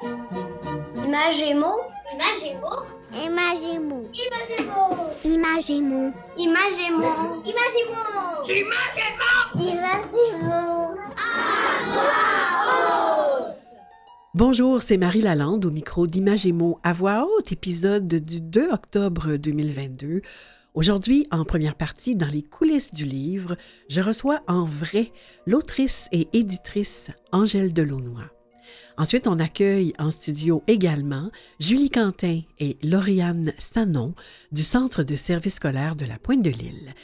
Imagémo. Imagémo. Imagémo. Imagémo. Imagémo. Imagémo. Imagémo. Imagémo. Bonjour, c'est Marie Lalande au micro d'Imagémo à voix haute, épisode du 2 octobre 2022. Aujourd'hui, en première partie, dans les coulisses du livre, je reçois en vrai l'autrice et éditrice Angèle Delaunoy. Ensuite, on accueille en studio également Julie Quentin et Lauriane Sanon du Centre de service scolaire de la Pointe de l'Île.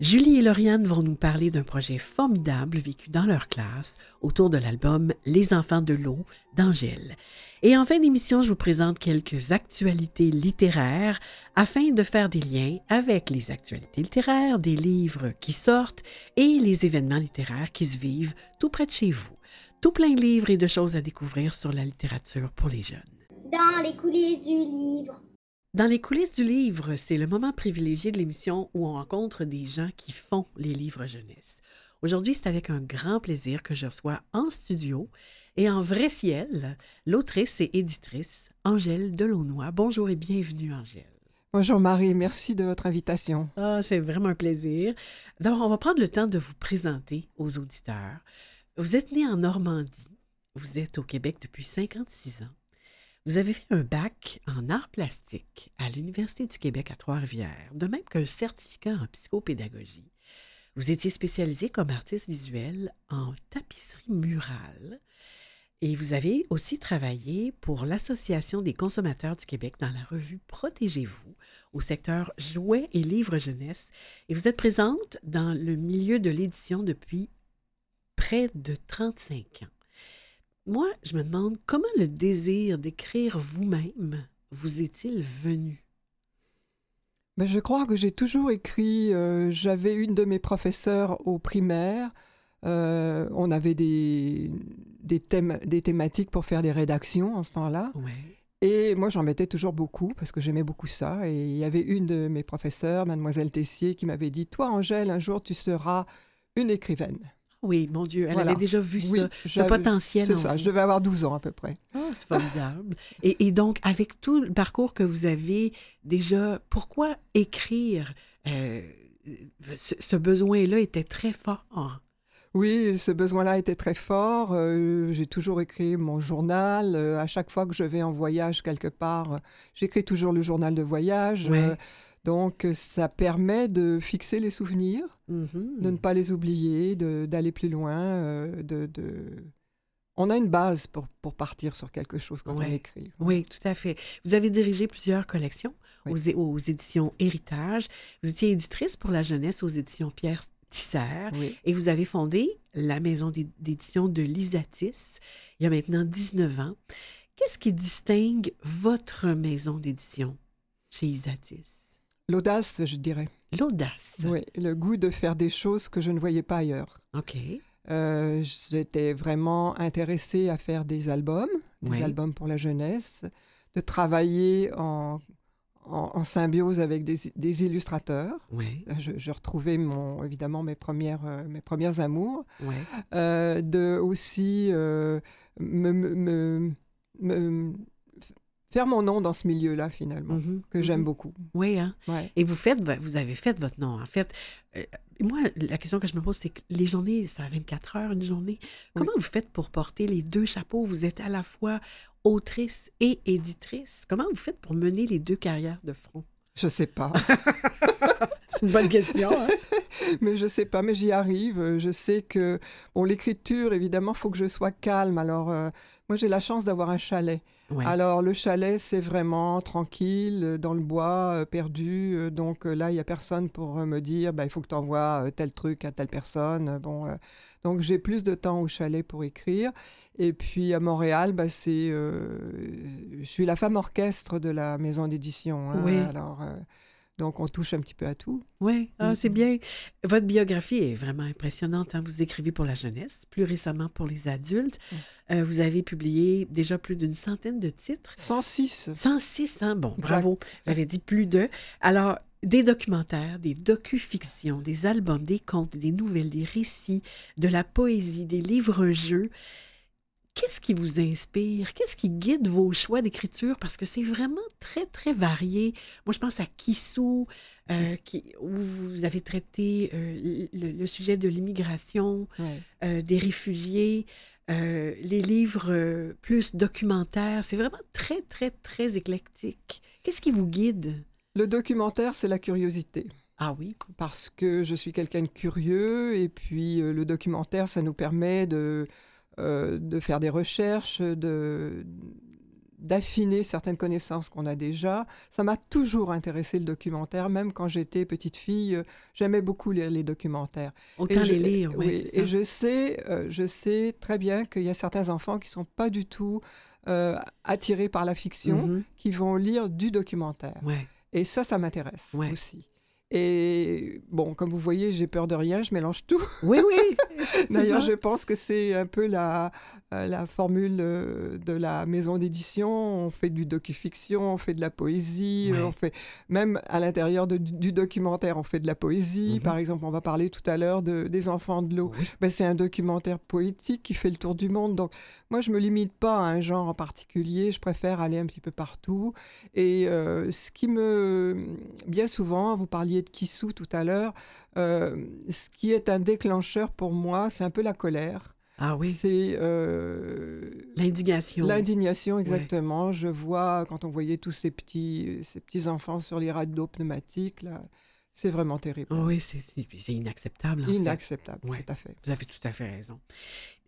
Julie et Lauriane vont nous parler d'un projet formidable vécu dans leur classe autour de l'album Les enfants de l'eau d'Angèle. Et en fin d'émission, je vous présente quelques actualités littéraires afin de faire des liens avec les actualités littéraires, des livres qui sortent et les événements littéraires qui se vivent tout près de chez vous. Tout plein de livres et de choses à découvrir sur la littérature pour les jeunes. Dans les coulisses du livre. Dans les coulisses du livre, c'est le moment privilégié de l'émission où on rencontre des gens qui font les livres jeunesse. Aujourd'hui, c'est avec un grand plaisir que je reçois en studio et en vrai ciel l'autrice et éditrice Angèle Delaunoy. Bonjour et bienvenue, Angèle. Bonjour Marie, merci de votre invitation. Ah, c'est vraiment un plaisir. D'abord, on va prendre le temps de vous présenter aux auditeurs. Vous êtes né en Normandie. Vous êtes au Québec depuis 56 ans. Vous avez fait un bac en arts plastiques à l'Université du Québec à Trois-Rivières, de même qu'un certificat en psychopédagogie. Vous étiez spécialisé comme artiste visuel en tapisserie murale et vous avez aussi travaillé pour l'Association des consommateurs du Québec dans la revue Protégez-vous au secteur jouets et livres jeunesse et vous êtes présente dans le milieu de l'édition depuis près de 35 ans. Moi, je me demande comment le désir d'écrire vous-même vous est-il venu? Mais je crois que j'ai toujours écrit. euh, J'avais une de mes professeurs au primaire. euh, on avait des, des, thèmes, des thématiques pour faire des rédactions en ce temps-là. Ouais. Et moi, j'en mettais toujours beaucoup parce que j'aimais beaucoup ça. Et il y avait une de mes professeurs, Mademoiselle Tessier, qui m'avait dit Toi, Angèle, un jour, tu seras une écrivaine. Oui, mon Dieu, elle Voilà. avait déjà vu Oui, ce j'avais- potentiel C'est ça, vous. je devais avoir 12 ans à peu près. Ah, c'est formidable. et, et donc, avec tout le parcours que vous avez déjà, pourquoi écrire euh, ce, ce besoin-là était très fort? Oui, ce besoin-là était très fort. Euh, j'ai toujours écrit mon journal. Euh, à chaque fois que je vais en voyage quelque part, j'écris toujours le journal de voyage. Ouais. Donc, ça permet de fixer les souvenirs, Mhm. de ne pas les oublier, de- d'aller plus loin. euh, de, de- On a une base pour, pour partir sur quelque chose quand Ouais. on écrit. Oui, tout à fait. Vous avez dirigé plusieurs collections Oui. aux, aux éditions Héritage. Vous étiez éditrice pour la jeunesse aux éditions Pierre Tisser. Oui. Et vous avez fondé la maison d'é- d'édition de l'Isatis il y a maintenant 19 ans. Qu'est-ce qui distingue votre maison d'édition chez Isatis? L'audace, je dirais. L'audace. Oui, le goût de faire des choses que je ne voyais pas ailleurs. OK. Euh, J'étais vraiment intéressée à faire des albums, des albums pour la jeunesse, de travailler en, en, en symbiose avec des, des illustrateurs. Oui, Euh, Je, je retrouvais mon, évidemment mes premières, euh, mes premières amours. oui. Euh, de aussi euh, me, me- me- me- faire mon nom dans ce milieu-là, finalement, Mhm, que j'aime mhm. beaucoup. Oui, hein? Ouais. Et vous faites, vo- vous avez fait votre nom. En fait, euh, moi, la question que je me pose, c'est que les journées, c'est à 24 heures une journée. Comment vous faites pour porter les deux chapeaux? Vous êtes à la fois autrice et éditrice. Comment vous faites pour mener les deux carrières de front? Je sais pas. C'est une bonne question. Hein? mais je sais pas, mais j'y arrive. Je sais que bon, l'écriture, évidemment, faut que je sois calme. Alors, euh, moi, j'ai la chance d'avoir un chalet. Ouais. Alors, le chalet, c'est vraiment tranquille, euh, dans le bois, euh, perdu. euh, donc là, il y a personne pour me dire, bah, il faut que tu envoies tel truc à telle personne. Bon, euh, donc j'ai plus de temps au chalet pour écrire. Et puis à Montréal, bah, c'est, euh, je suis la femme orchestre de la maison d'édition. hein. Oui. Alors, euh, donc on touche un petit peu à tout. Oui, ah, c'est Mhm. bien. Votre biographie est vraiment impressionnante. hein. Vous écrivez pour la jeunesse, plus récemment pour les adultes. Euh, vous avez publié déjà plus d'une centaine de titres. 106. 106, hein? Bon, Exact. bravo. J'avais dit plus de. Alors, des documentaires, des docu-fictions, des albums, des contes, des nouvelles, des récits, de la poésie, des livres-jeux. Qu'est-ce qui vous inspire? Qu'est-ce qui guide vos choix d'écriture? Parce que c'est vraiment très, très varié. Moi, je pense à Kissou, euh, qui, où vous avez traité euh, le, le sujet de l'immigration, Ouais. euh, des réfugiés, les livres plus documentaires. C'est vraiment très, très, très éclectique. Qu'est-ce qui vous guide? Le documentaire, c'est la curiosité. Ah oui? parce que je suis quelqu'un de curieux et puis le documentaire, ça nous permet de, euh, de faire des recherches, de d'affiner certaines connaissances qu'on a déjà. Ça m'a toujours intéressé le documentaire, même quand j'étais petite fille, euh, j'aimais beaucoup lire les documentaires. Autant Et je- les lire, oui. et je sais, euh, je sais très bien qu'il y a certains enfants qui sont pas du tout euh, attirés par la fiction, Mhm. qui vont lire du documentaire. Ouais. Et ça, ça m'intéresse Ouais. aussi. Et bon, comme vous voyez, j'ai peur de rien, je mélange tout. Oui, oui. D'ailleurs, je pense que c'est un peu la, euh, la formule euh, de la maison d'édition. On fait du docu-fiction, on fait de la poésie, Ouais. euh, on fait même à l'intérieur du, documentaire, on fait de la poésie. Mhm. Par exemple, on va parler tout à l'heure de, des enfants de l'eau. Oui. Ben, c'est un documentaire poétique qui fait le tour du monde. Donc, moi, je me limite pas à un genre en particulier. Je préfère aller un petit peu partout. Et euh, ce qui me... Bien souvent, vous parliez de Kissou tout à l'heure, euh, ce qui est un déclencheur pour moi, c'est un peu la colère. Ah oui. C'est euh, L'indignation. l'indignation, exactement. Je vois, quand on voyait tous ces petits, ces petits enfants sur les radios pneumatiques, là, c'est vraiment terrible. Ah oui, c'est inacceptable. fait. Inacceptable, Ouais. tout à fait. Vous avez tout à fait raison.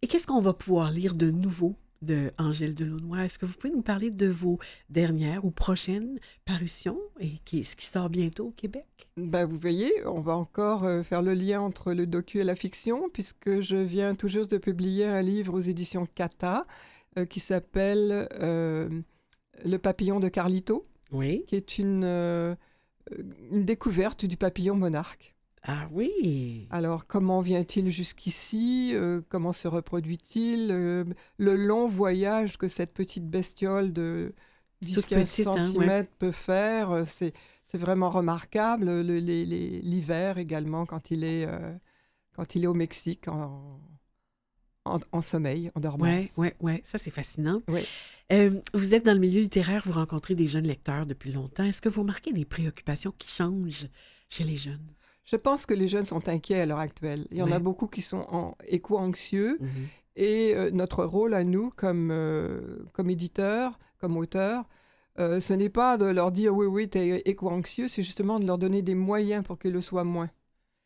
Et qu'est-ce qu'on va pouvoir lire de nouveau de Angèle Delaunoy? Est-ce que vous pouvez nous parler de vos dernières ou prochaines parutions et qui, ce qui sort bientôt au Québec? Ben, vous voyez, on va encore euh, faire le lien entre le docu et la fiction, puisque je viens tout juste de publier un livre aux éditions Cata euh, qui s'appelle euh, Le papillon de Carlito, Oui. qui est une, euh, une découverte du papillon monarque. Ah oui. Alors, comment vient-il jusqu'ici? Euh, Comment se reproduit-il? Euh, Le long voyage que cette petite bestiole de Toute 10-15 petite, hein, cm ouais. peut faire, euh, c'est c'est vraiment remarquable. L'hiver également, quand il est, euh, quand il est au Mexique en, en, en sommeil, en dormance. Oui, oui, oui. Ça, c'est fascinant. Euh, vous êtes dans le milieu littéraire, vous rencontrez des jeunes lecteurs depuis longtemps. Est-ce que vous remarquez des préoccupations qui changent chez les jeunes? Je pense que les jeunes sont inquiets à l'heure actuelle. Il y en a beaucoup qui sont en éco-anxieux. Mhm. Et euh, notre rôle à nous, comme, euh, comme éditeur, comme auteur, euh, ce n'est pas de leur dire oui, oui, t'es éco-anxieux, c'est justement de leur donner des moyens pour qu'ils le soient moins.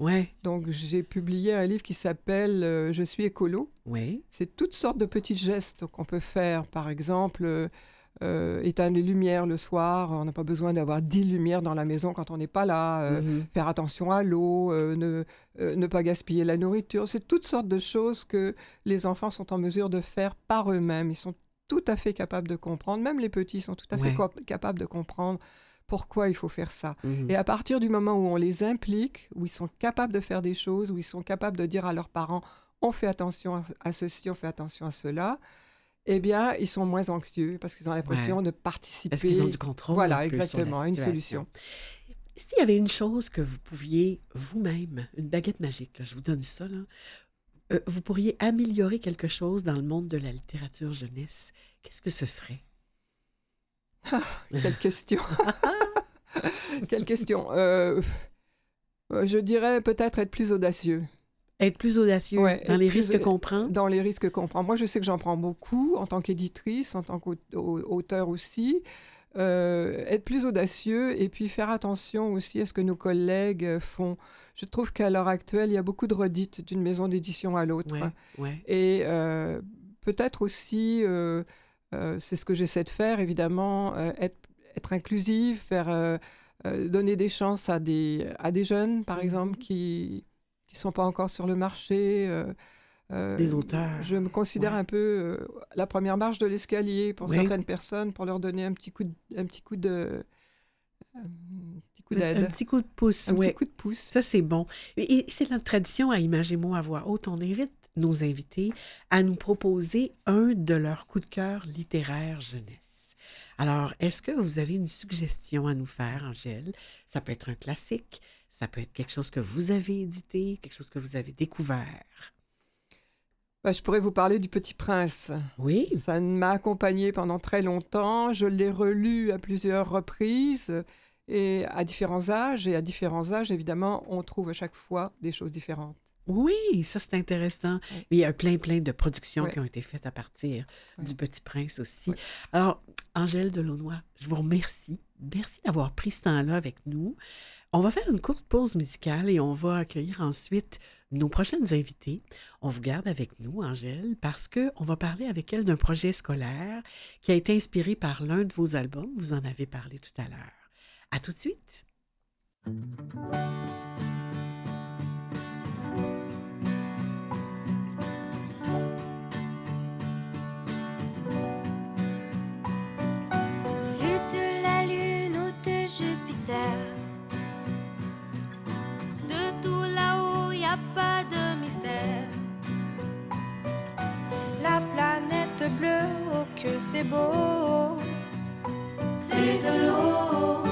Ouais, Donc, j'ai publié un livre qui s'appelle Je suis écolo. oui. C'est toutes sortes de petits gestes qu'on peut faire. Par exemple, euh, éteindre les lumières le soir. On n'a pas besoin d'avoir 10 lumières dans la maison quand on n'est pas là. Euh, Mhm. faire attention à l'eau, euh, ne, ne pas gaspiller la nourriture. C'est toutes sortes de choses que les enfants sont en mesure de faire par eux-mêmes. Ils sont tout à fait capables de comprendre. Même les petits sont tout à fait Ouais. capables de comprendre pourquoi il faut faire ça. Mhm. Et à partir du moment où on les implique, où ils sont capables de faire des choses, où ils sont capables de dire à leurs parents on fait attention à ceci, on fait attention à cela, eh bien, ils sont moins anxieux parce qu'ils ont l'impression de participer. Parce qu'ils ont du contrôle. Voilà, sur exactement, une solution. S'il y avait une chose que vous pouviez vous-même, une baguette magique, là, je vous donne ça, là, euh, vous pourriez améliorer quelque chose dans le monde de la littérature jeunesse, qu'est-ce que ce serait? Quelle question Quelle question Euh, euh, Je dirais peut-être être plus audacieux Être plus audacieux Ouais, dans les risques qu'on prend? dans les risques qu'on prend. Moi, je sais que j'en prends beaucoup en tant qu'éditrice, en tant qu'auteur aussi. Euh, être plus audacieux et puis faire attention aussi à ce que nos collègues font. Je trouve qu'à l'heure actuelle, il y a beaucoup de redites d'une maison d'édition à l'autre. Ouais, ouais. Et euh, peut-être aussi, euh, c'est ce que j'essaie de faire, évidemment, être, être inclusive, faire, donner des chances à des, à des jeunes, par Mhm. exemple, qui ne sont pas encore sur le marché. euh, euh, Des auteurs, Je me considère ouais. un peu euh, la première marche de l'escalier pour Oui. certaines personnes, pour leur donner un petit coup de, un petit coup de, un petit coup d'aide, un petit coup de pouce, un ouais. petit coup de pouce. Ça, c'est bon. Et, et c'est notre tradition à Imagez-moi à voix haute. On invite nos invités à nous proposer un de leurs coups de cœur littéraires jeunesse. Alors, est-ce que vous avez une suggestion à nous faire, Angèle? Ça peut être un classique, ça peut être quelque chose que vous avez édité, quelque chose que vous avez découvert. Bah, je pourrais vous parler du Petit Prince. Oui. Ça m'a accompagné pendant très longtemps. Je l'ai relu à plusieurs reprises et à différents âges. Et à différents âges, évidemment, on trouve à chaque fois des choses différentes. Oui, ça c'est intéressant. Il y a plein, plein de productions qui ont été faites à partir du Petit Prince aussi. Alors, Angèle Delaunois, je vous remercie. Merci d'avoir pris ce temps-là avec nous. On va faire une courte pause musicale et on va accueillir ensuite nos prochaines invités. On vous garde avec nous, Angèle, parce qu'on va parler avec elle d'un projet scolaire qui a été inspiré par l'un de vos albums. Vous en avez parlé tout à l'heure. À tout de suite. que c'est beau, c'est de l'eau.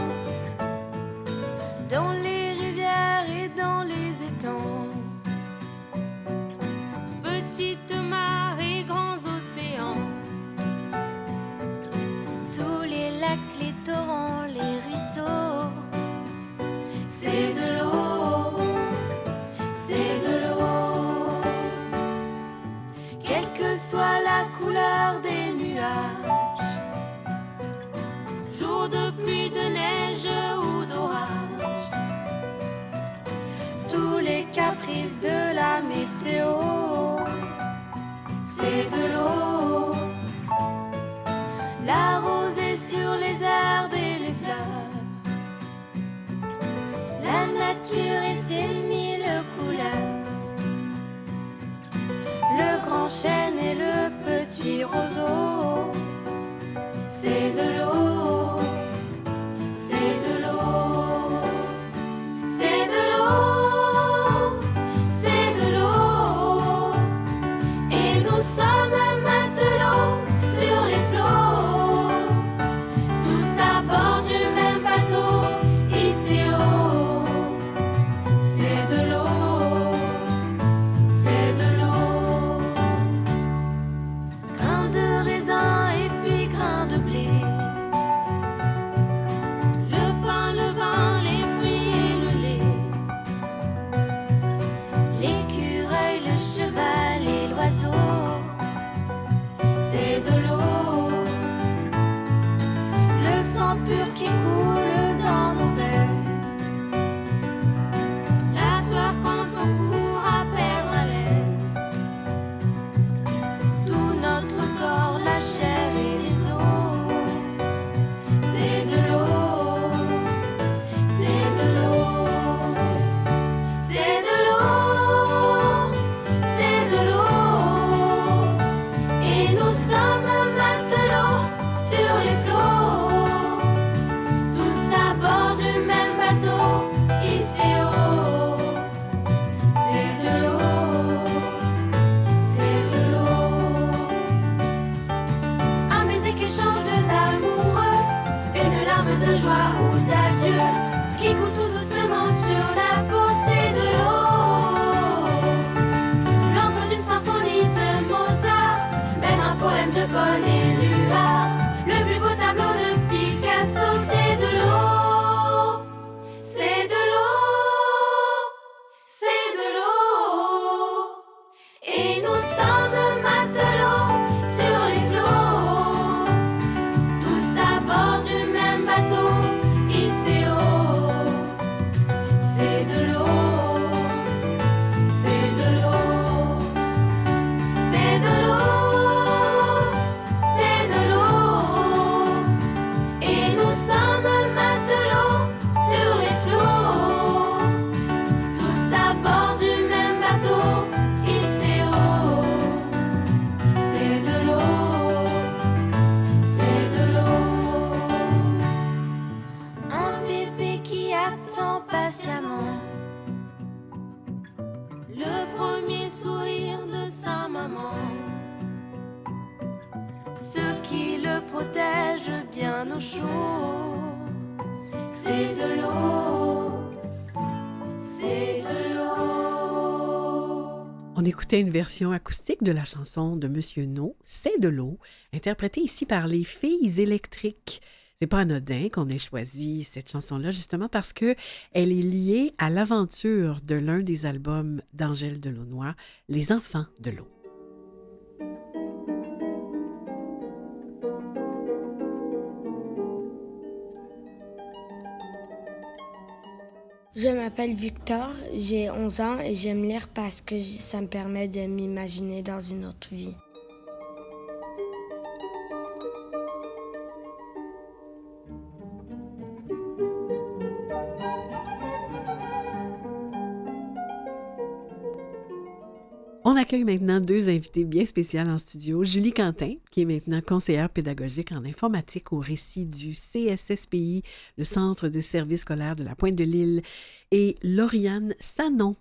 Écoutait une version acoustique de la chanson de Monsieur No, C'est de l'eau, interprétée ici par les Filles électriques. C'est pas anodin qu'on ait choisi cette chanson-là, justement parce que elle est liée à l'aventure de l'un des albums d'Angèle Delaunoy, Les Enfants de l'eau. Je m'appelle Victor, j'ai 11 ans et j'aime lire parce que ça me permet de m'imaginer dans une autre vie. On accueille maintenant deux invités bien spéciales en studio. Julie Quentin, qui est maintenant conseillère pédagogique en informatique au récit du CSSPI, le Centre de services scolaires de la Pointe de l'Île, et Lauriane Sanon,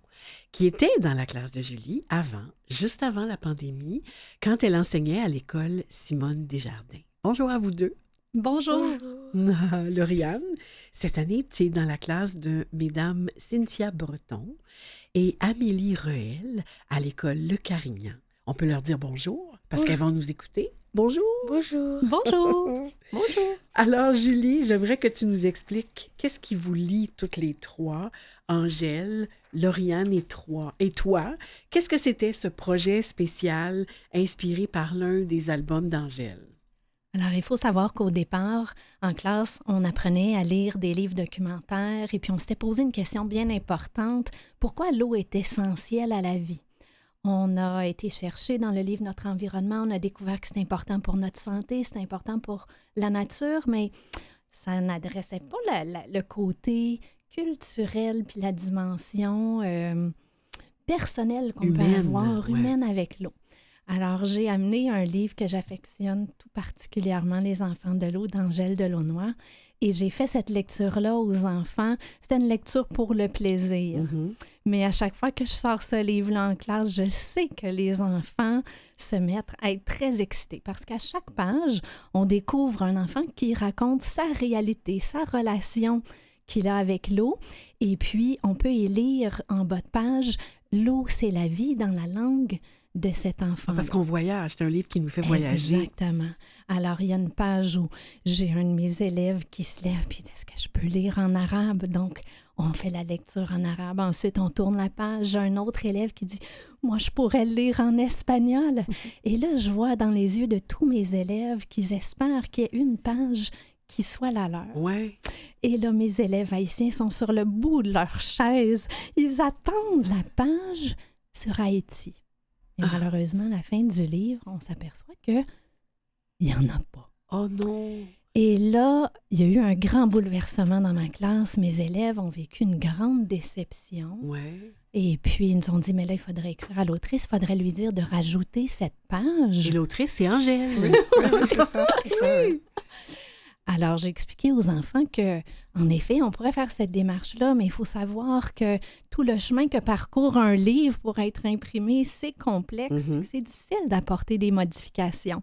qui était dans la classe de Julie avant, juste avant la pandémie, quand elle enseignait à l'école Simone Desjardins. Bonjour à vous deux. Bonjour. Ah, Lauriane, cette année, tu es dans la classe de mesdames Cynthia Breton et Amélie Rehel à l'école Le Carignan. On peut leur dire bonjour parce qu'elles vont nous écouter. Bonjour. Bonjour. Bonjour. Bonjour. Alors, Julie, j'aimerais que tu nous expliques qu'est-ce qui vous lie toutes les trois, Angèle, Lauriane et, toi, et toi? Qu'est-ce que c'était ce projet spécial inspiré par l'un des albums d'Angèle? Alors, il faut savoir qu'au départ, en classe, on apprenait à lire des livres documentaires et puis on s'était posé une question bien importante. Pourquoi l'eau est essentielle à la vie? On a été chercher dans le livre Notre environnement, on a découvert que c'est important pour notre santé, c'est important pour la nature, mais ça n'adressait pas le, côté culturel puis la dimension euh, personnelle qu'on peut avoir, ouais. humaine avec l'eau. Alors, j'ai amené un livre que j'affectionne tout particulièrement, Les enfants de l'eau d'Angèle Delaunoy. Et j'ai fait cette lecture-là aux enfants. C'était une lecture pour le plaisir. Mhm. Mais à chaque fois que je sors ce livre-là en classe, je sais que les enfants se mettent à être très excités parce qu'à chaque page, on découvre un enfant qui raconte sa réalité, sa relation qu'il a avec l'eau. Et puis, on peut y lire en bas de page L'eau, c'est la vie dans la langue de cet enfant. Ah, Parce qu'on voyage, c'est un livre qui nous fait voyager. Exactement. Alors, il y a une page où j'ai un de mes élèves qui se lève puis dit Est-ce que je peux lire en arabe? Donc, on fait la lecture en arabe. Ensuite, on tourne la page. J'ai un autre élève qui dit Moi, je pourrais le lire en espagnol. Et là, je vois dans les yeux de tous mes élèves qu'ils espèrent qu'il y ait une page qui soit la leur. Ouais. Et là, mes élèves haïtiens sont sur le bout de leur chaise. Ils attendent la page sur Haïti. Et Ah. malheureusement, à la fin du livre, on s'aperçoit que il n'y en a pas. Oh non. Et là, il y a eu un grand bouleversement dans ma classe. Mes élèves ont vécu une grande déception. Ouais. Et puis, ils nous ont dit, mais là, il faudrait écrire à l'autrice, il faudrait lui dire de rajouter cette page. Et l'autrice, c'est Angèle. Oui, oui, c'est ça. c'est ça, oui. Alors, j'ai expliqué aux enfants que, en effet, on pourrait faire cette démarche-là, mais il faut savoir que tout le chemin que parcourt un livre pour être imprimé, c'est complexe, puis c'est difficile d'apporter des modifications.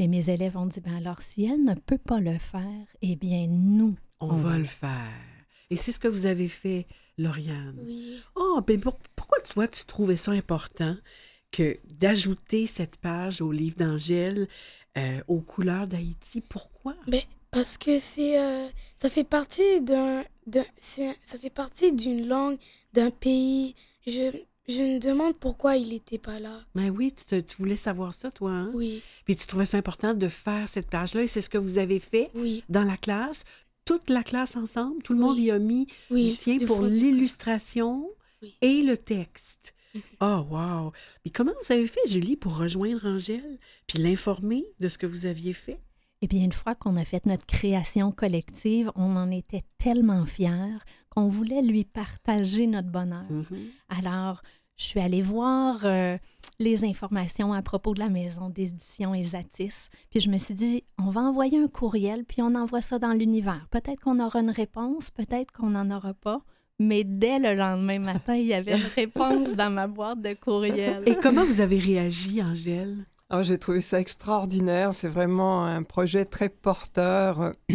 Mais mes élèves ont dit, ben alors, si elle ne peut pas le faire, eh bien, nous, On, On va le le faire. Et c'est ce que vous avez fait, Lauriane. Oui. Oh, ben pour- pourquoi toi, tu trouvais ça important que d'ajouter cette page au livre d'Angèle euh, aux couleurs d'Haïti? Pourquoi? Ben, parce que c'est euh, ça fait partie d'un ça fait partie d'une langue d'un pays. Je je me demande pourquoi il n'était pas là. Ben oui, tu, te- tu voulais savoir ça, toi, hein? Oui, Puis tu trouvais ça important de faire cette page-là et c'est ce que vous avez fait oui, dans la classe, toute la classe ensemble, tout le monde y a mis oui. du sien pour l'illustration et le texte. Mhm. Oh, wow! Puis comment vous avez fait, Julie, pour rejoindre Angèle, puis l'informer de ce que vous aviez fait? Eh bien, une fois qu'on a fait notre création collective, on en était tellement fiers qu'on voulait lui partager notre bonheur. Mhm. Alors, je suis allée voir euh, les informations à propos de la maison d'édition Esatis. Puis je me suis dit, on va envoyer un courriel, puis on envoie ça dans l'univers. Peut-être qu'on aura une réponse, peut-être qu'on n'en aura pas. Mais dès le lendemain matin, il y avait une réponse dans ma boîte de courriel. Et comment vous avez réagi, Angèle? Ah, J'ai trouvé ça extraordinaire. C'est vraiment un projet très porteur.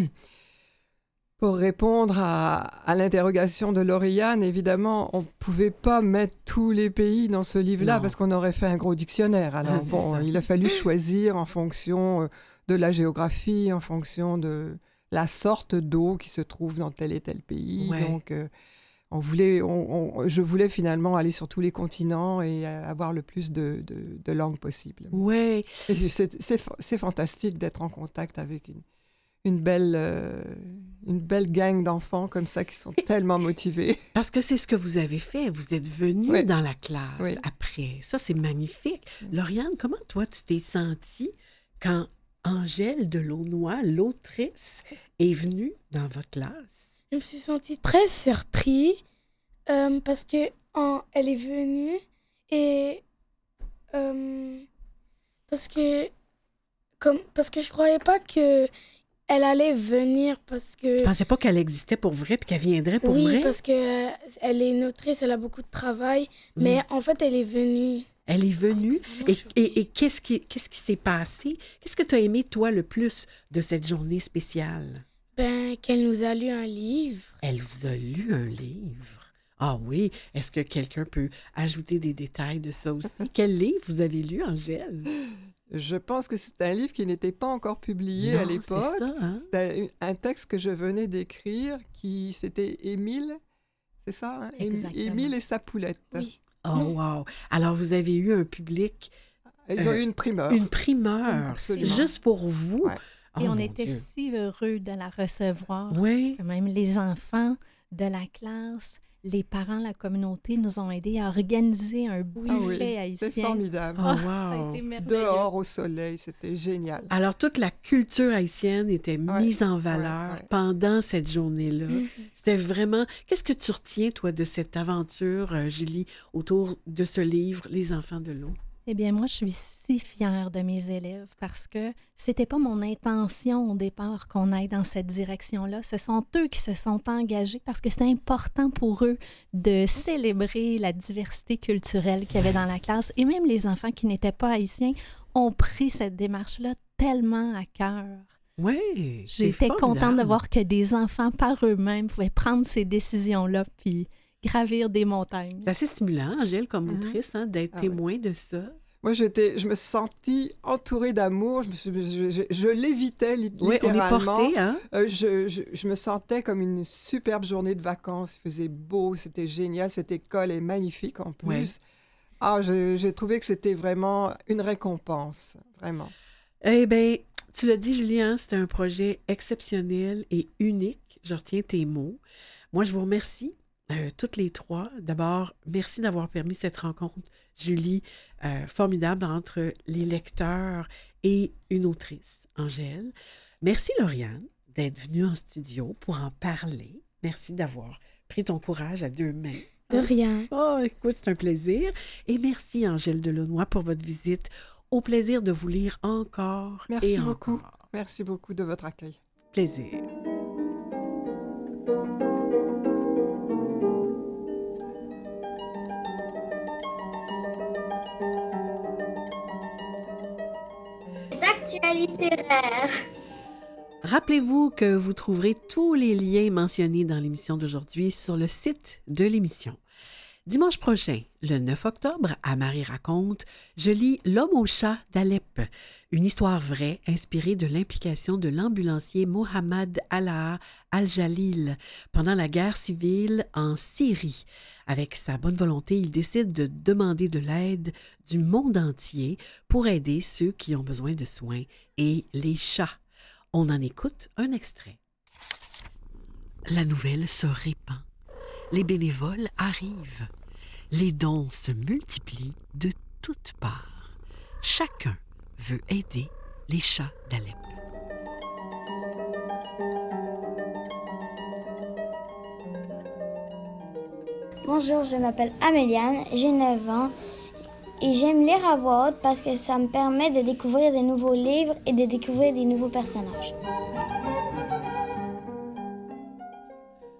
pour répondre à, à l'interrogation de Lauriane, évidemment, on ne pouvait pas mettre tous les pays dans ce livre-là parce qu'on aurait fait un gros dictionnaire. Alors, Ah, c'est bon, ça. il a fallu choisir en fonction euh, de la géographie, en fonction de la sorte d'eau qui se trouve dans tel et tel pays. Ouais. Donc, euh, on voulait, on- on- je voulais finalement aller sur tous les continents et avoir le plus de, de- de langues possible. Et C'est c'est fa- c'est fantastique d'être en contact avec une, une, belle, euh, une belle gang d'enfants comme ça qui sont tellement motivés. Parce que c'est ce que vous avez fait. Vous êtes venu Oui. dans la classe Oui. après. Ça, c'est magnifique. Lauriane, comment toi, tu t'es sentie quand Angèle de Launois, l'autrice, est venue dans votre classe? Je me suis sentie très surpris euh, parce que en- elle est venue et euh, parce que comme parce que je croyais pas que elle allait venir parce que Tu pensais pas qu'elle existait pour vrai puis qu'elle viendrait pour oui vrai? parce que euh, elle est une autrice, elle a beaucoup de travail, Mm. mais en fait elle est venue. Elle est venue. Vraiment Et, et- et qu'est-ce qui qu'est-ce qui s'est passé? Qu'est-ce que tu as aimé, toi, le plus de cette journée spéciale? Ben qu'elle nous a lu un livre. Elle vous a lu un livre? Ah oui, est-ce que quelqu'un peut ajouter des détails de ça aussi? Quel livre vous avez lu, Angèle? Je pense que c'est un livre qui n'était pas encore publié Non, à c'est l'époque. ça, hein? C'était un un texte que je venais d'écrire qui c'était Émile, c'est ça? hein? Émile et sa poulette. Oui. Oh, wow! Alors, vous avez eu un public, Ils ont Euh, eu une primeur. une primeur, Absolument. juste pour vous. Ouais. Oh, Et on était Dieu. si heureux de la recevoir. Oui. que même les enfants de la classe, les parents, la communauté nous ont aidés à organiser un Ah buffet oui, c'est haïtien. formidable. Oh, Ah, ça a wow. été merveilleux. Dehors au soleil, c'était génial. Alors, toute la culture haïtienne était Ouais, mise en valeur ouais, ouais. pendant cette journée-là. Mhm. C'était vraiment... Qu'est-ce que tu retiens, toi, de cette aventure, euh, Julie, autour de ce livre, Les enfants de l'eau? Eh bien, moi, je suis si fière de mes élèves parce que c'était pas mon intention au départ qu'on aille dans cette direction-là. Ce sont eux qui se sont engagés parce que c'est important pour eux de célébrer la diversité culturelle qu'il y avait dans la classe. Et même les enfants qui n'étaient pas haïtiens ont pris cette démarche-là tellement à cœur. Oui, J'étais contente de voir que des enfants par eux-mêmes pouvaient prendre ces décisions-là puis gravir des montagnes. C'est assez stimulant, Angèle, comme Mhm. autrice, hein, d'être Ah oui. témoin de ça. Moi, j'étais, je me suis sentie entourée d'amour. Je, me suis- je, je- je l'évitais li- Oui, on est littéralement. porté, hein? Euh, je, je- je me sentais comme une superbe journée de vacances. Il faisait beau, c'était génial. Cette école est magnifique en plus. Ouais. Ah, j'ai trouvé que c'était vraiment une récompense, vraiment. Eh bien, tu l'as dit, Julien, c'était un projet exceptionnel et unique. Je retiens tes mots. Moi, je vous remercie, euh, toutes les trois. D'abord, merci d'avoir permis cette rencontre, Julie, euh, formidable entre les lecteurs et une autrice, Angèle. Merci, Lauriane, d'être venue en studio pour en parler. Merci d'avoir pris ton courage à deux mains. De rien. Oh, écoute, c'est un plaisir. Et merci, Angèle Delaunoy, pour votre visite. Au plaisir de vous lire encore. Merci et beaucoup. encore. Merci beaucoup de votre accueil. Plaisir. Rappelez-vous que vous trouverez tous les liens mentionnés dans l'émission d'aujourd'hui sur le site de l'émission. Dimanche prochain, le 9 octobre, à Marie raconte, je lis L'homme au chat d'Alep, une histoire vraie inspirée de l'implication de l'ambulancier Mohamed Allah Al-Jalil pendant la guerre civile en Syrie. Avec sa bonne volonté, il décide de demander de l'aide du monde entier pour aider ceux qui ont besoin de soins et les chats. On en écoute un extrait. La nouvelle se répand. Les bénévoles arrivent. Les dons se multiplient de toutes parts. Chacun veut aider les chats d'Alep. Bonjour, je m'appelle Améliane, j'ai 9 ans et j'aime lire à voix haute parce que ça me permet de découvrir des nouveaux livres et de découvrir des nouveaux personnages.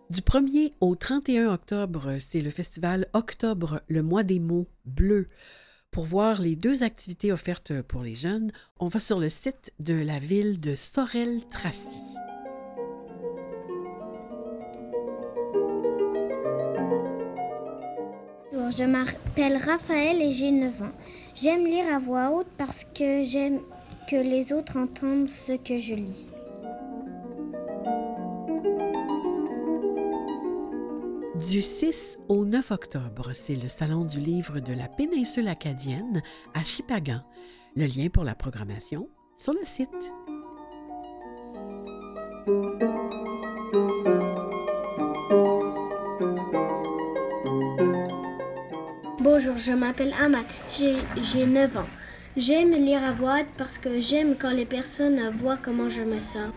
Du 1er au 31 octobre, c'est le festival Octobre, le mois des mots bleus. Pour voir les deux activités offertes pour les jeunes, on va sur le site de la ville de Sorel-Tracy. je m'appelle Raphaël et j'ai 9 ans. J'aime lire à voix haute parce que j'aime que les autres entendent ce que je lis. Du 6 au 9 octobre, c'est le Salon du livre de la péninsule acadienne à Chipagan. Le lien pour la programmation sur le site. Bonjour, je m'appelle Amak, j'ai 9 ans. J'aime lire à voix parce que j'aime quand les personnes voient comment je me sens.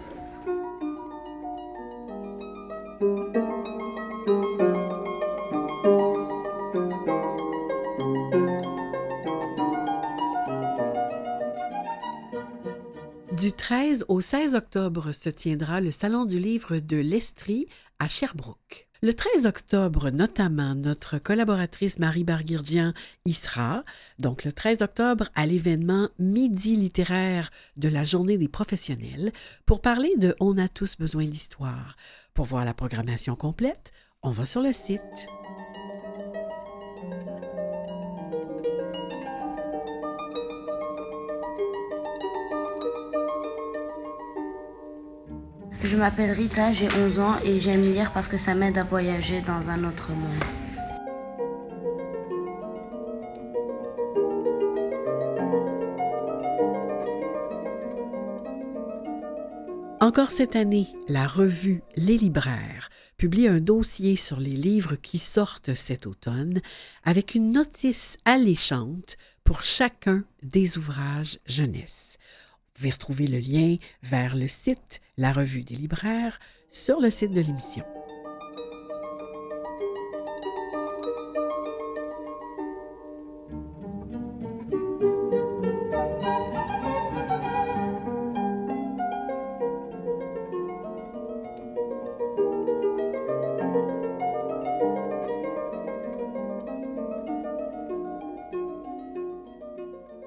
Au 16 octobre se tiendra le Salon du livre de l'Estrie à Sherbrooke. Le 13 octobre, notamment, notre collaboratrice Marie Barguirdian y sera, donc le 13 octobre, à l'événement Midi littéraire de la Journée des professionnels pour parler de On a tous besoin d'histoire. Pour voir la programmation complète, on va sur le site. Je m'appelle Rita, j'ai 11 ans et j'aime lire parce que ça m'aide à voyager dans un autre monde. Encore cette année, la revue Les Libraires publie un dossier sur les livres qui sortent cet automne avec une notice alléchante pour chacun des ouvrages jeunesse. Vous pouvez retrouver le lien vers le site La Revue des Libraires sur le site de l'émission.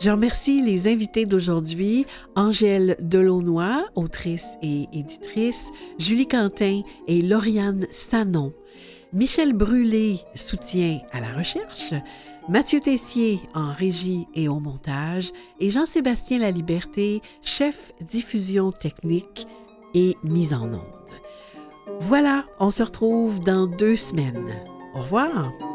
Je remercie les invités d'aujourd'hui, Angèle Delaunoy, autrice et éditrice, Julie Quentin et Lauriane Sanon, Michel Brûlé, soutien à la recherche, Mathieu Tessier en régie et au montage, et Jean-Sébastien Laliberté, chef diffusion technique et mise en onde. Voilà, on se retrouve dans deux semaines. Au revoir!